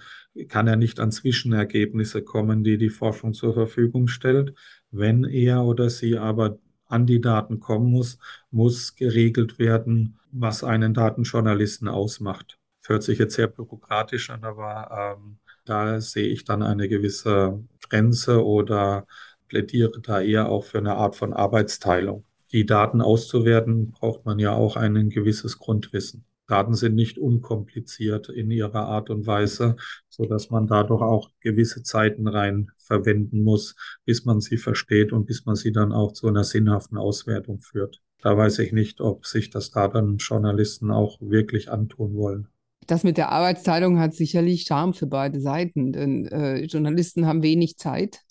kann er nicht an Zwischenergebnisse kommen, die die Forschung zur Verfügung stellt. Wenn er oder sie aber an die Daten kommen muss, muss geregelt werden, was einen Datenjournalisten ausmacht. Hört sich jetzt sehr bürokratisch an, aber ähm, da sehe ich dann eine gewisse Grenze oder plädiere da eher auch für eine Art von Arbeitsteilung. Die Daten auszuwerten, braucht man ja auch ein gewisses Grundwissen. Daten sind nicht unkompliziert in ihrer Art und Weise, so dass man da doch auch gewisse Zeiten rein verwenden muss, bis man sie versteht und bis man sie dann auch zu einer sinnhaften Auswertung führt. Da weiß ich nicht, ob sich das da dann Journalisten auch wirklich antun wollen. Das mit der Arbeitsteilung hat sicherlich Charme für beide Seiten, denn äh, Journalisten haben wenig Zeit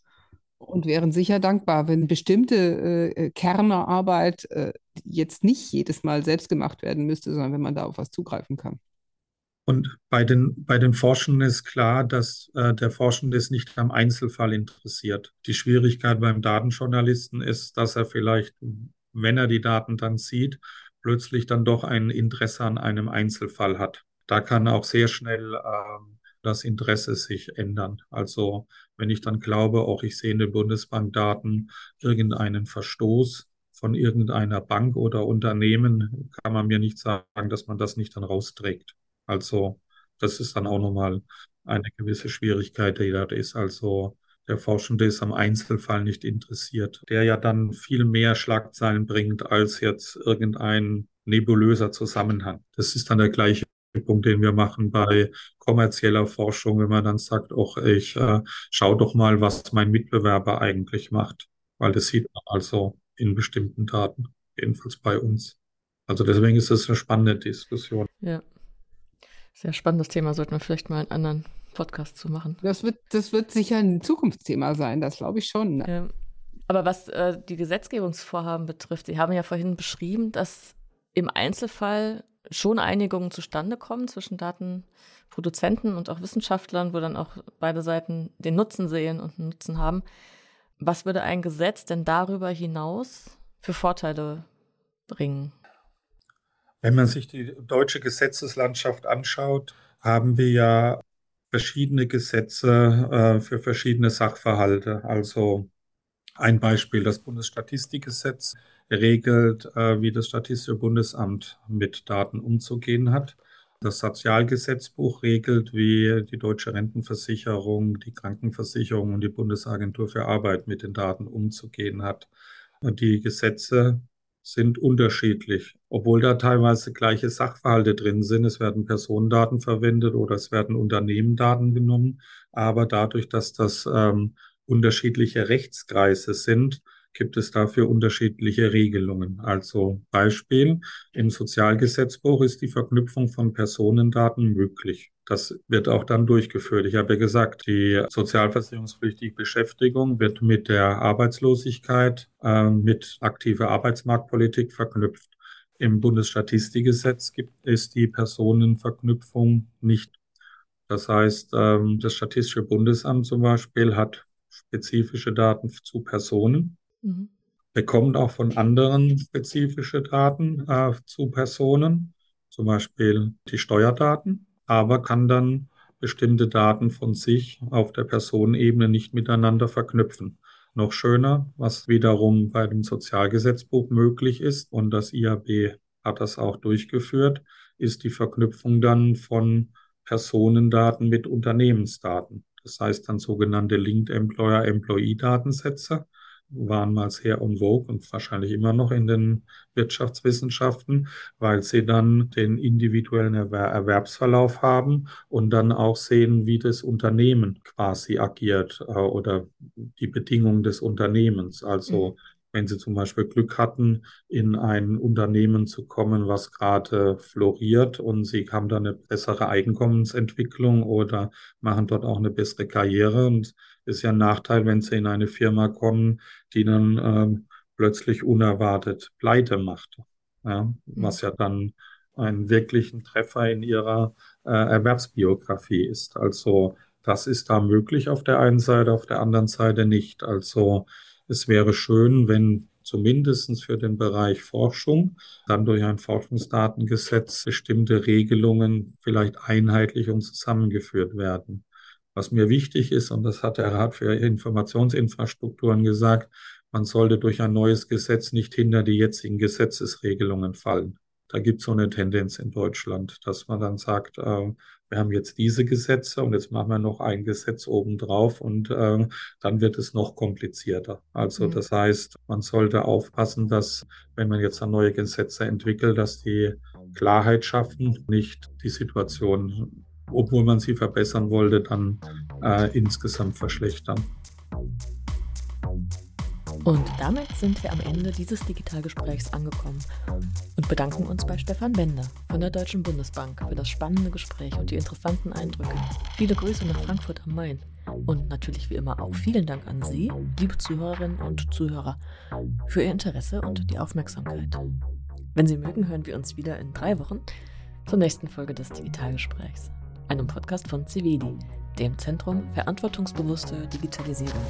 und wären sicher dankbar, wenn bestimmte äh, Kernerarbeit äh, jetzt nicht jedes Mal selbst gemacht werden müsste, sondern wenn man da auf was zugreifen kann. Und bei den, bei den Forschenden ist klar, dass äh, der Forschende ist nicht am Einzelfall interessiert. Die Schwierigkeit beim Datenjournalisten ist, dass er vielleicht, wenn er die Daten dann sieht, plötzlich dann doch ein Interesse an einem Einzelfall hat. Da kann auch sehr schnell ähm, das Interesse sich ändern. Also wenn ich dann glaube, auch ich sehe in den Bundesbankdaten irgendeinen Verstoß von irgendeiner Bank oder Unternehmen, kann man mir nicht sagen, dass man das nicht dann rausträgt. Also das ist dann auch nochmal eine gewisse Schwierigkeit, die da ist. Also der Forschende ist am Einzelfall nicht interessiert, der ja dann viel mehr Schlagzeilen bringt als jetzt irgendein nebulöser Zusammenhang. Das ist dann der gleiche Punkt, den wir machen bei kommerzieller Forschung, wenn man dann sagt, auch ich äh, schau doch mal, was mein Mitbewerber eigentlich macht, weil das sieht man also in bestimmten Daten, jedenfalls bei uns. Also deswegen ist es eine spannende Diskussion. Ja. Sehr spannendes Thema, sollten wir vielleicht mal einen anderen Podcast zu machen. Das wird, das wird sicher ein Zukunftsthema sein, das glaube ich schon. Ne? Ja. Aber was äh, die Gesetzgebungsvorhaben betrifft, Sie haben ja vorhin beschrieben, dass im Einzelfall schon Einigungen zustande kommen zwischen Datenproduzenten und auch Wissenschaftlern, wo dann auch beide Seiten den Nutzen sehen und einen Nutzen haben. Was würde ein Gesetz denn darüber hinaus für Vorteile bringen? Wenn man sich die deutsche Gesetzeslandschaft anschaut, haben wir ja verschiedene Gesetze äh, für verschiedene Sachverhalte. Also ein Beispiel, das Bundesstatistikgesetz regelt, äh, wie das Statistische Bundesamt mit Daten umzugehen hat. Das Sozialgesetzbuch regelt, wie die deutsche Rentenversicherung, die Krankenversicherung und die Bundesagentur für Arbeit mit den Daten umzugehen hat. Die Gesetze sind unterschiedlich, obwohl da teilweise gleiche Sachverhalte drin sind. Es werden Personendaten verwendet oder es werden Unternehmendaten genommen. Aber dadurch, dass das ähm, unterschiedliche Rechtskreise sind, gibt es dafür unterschiedliche Regelungen. Also Beispiel, im Sozialgesetzbuch ist die Verknüpfung von Personendaten möglich. Das wird auch dann durchgeführt. Ich habe ja gesagt, die sozialversicherungspflichtige Beschäftigung wird mit der Arbeitslosigkeit, äh, mit aktiver Arbeitsmarktpolitik verknüpft. Im Bundesstatistikgesetz gibt es die Personenverknüpfung nicht. Das heißt, ähm, das Statistische Bundesamt zum Beispiel hat spezifische Daten zu Personen, mhm. bekommt auch von anderen spezifische Daten äh, zu Personen, zum Beispiel die Steuerdaten aber kann dann bestimmte Daten von sich auf der Personenebene nicht miteinander verknüpfen. Noch schöner, was wiederum bei dem Sozialgesetzbuch möglich ist, und das IAB hat das auch durchgeführt, ist die Verknüpfung dann von Personendaten mit Unternehmensdaten. Das heißt dann sogenannte Linked Employer Employee Datensätze waren mal sehr en vogue und wahrscheinlich immer noch in den Wirtschaftswissenschaften, weil sie dann den individuellen Erwer Erwerbsverlauf haben und dann auch sehen, wie das Unternehmen quasi agiert äh, oder die Bedingungen des Unternehmens. Also mhm wenn Sie zum Beispiel Glück hatten, in ein Unternehmen zu kommen, was gerade floriert und Sie haben da eine bessere Einkommensentwicklung oder machen dort auch eine bessere Karriere. Und ist ja ein Nachteil, wenn Sie in eine Firma kommen, die dann ähm, plötzlich unerwartet pleite macht. Ja, was ja dann einen wirklichen Treffer in ihrer äh, Erwerbsbiografie ist. Also das ist da möglich auf der einen Seite, auf der anderen Seite nicht. Also es wäre schön, wenn zumindest für den Bereich Forschung dann durch ein Forschungsdatengesetz bestimmte Regelungen vielleicht einheitlich und zusammengeführt werden. Was mir wichtig ist, und das hat der Rat für Informationsinfrastrukturen gesagt, man sollte durch ein neues Gesetz nicht hinter die jetzigen Gesetzesregelungen fallen. Da gibt es so eine Tendenz in Deutschland, dass man dann sagt, äh, wir haben jetzt diese Gesetze und jetzt machen wir noch ein Gesetz obendrauf und äh, dann wird es noch komplizierter. Also mhm. das heißt, man sollte aufpassen, dass wenn man jetzt neue Gesetze entwickelt, dass die Klarheit schaffen, nicht die Situation, obwohl man sie verbessern wollte, dann äh, insgesamt verschlechtern. Und damit sind wir am Ende dieses Digitalgesprächs angekommen und bedanken uns bei Stefan Bender von der Deutschen Bundesbank für das spannende Gespräch und die interessanten Eindrücke. Viele Grüße nach Frankfurt am Main und natürlich wie immer auch vielen Dank an Sie, liebe Zuhörerinnen und Zuhörer, für Ihr Interesse und die Aufmerksamkeit. Wenn Sie mögen, hören wir uns wieder in drei Wochen zur nächsten Folge des Digitalgesprächs, einem Podcast von CIVEDI, dem Zentrum Verantwortungsbewusste Digitalisierung.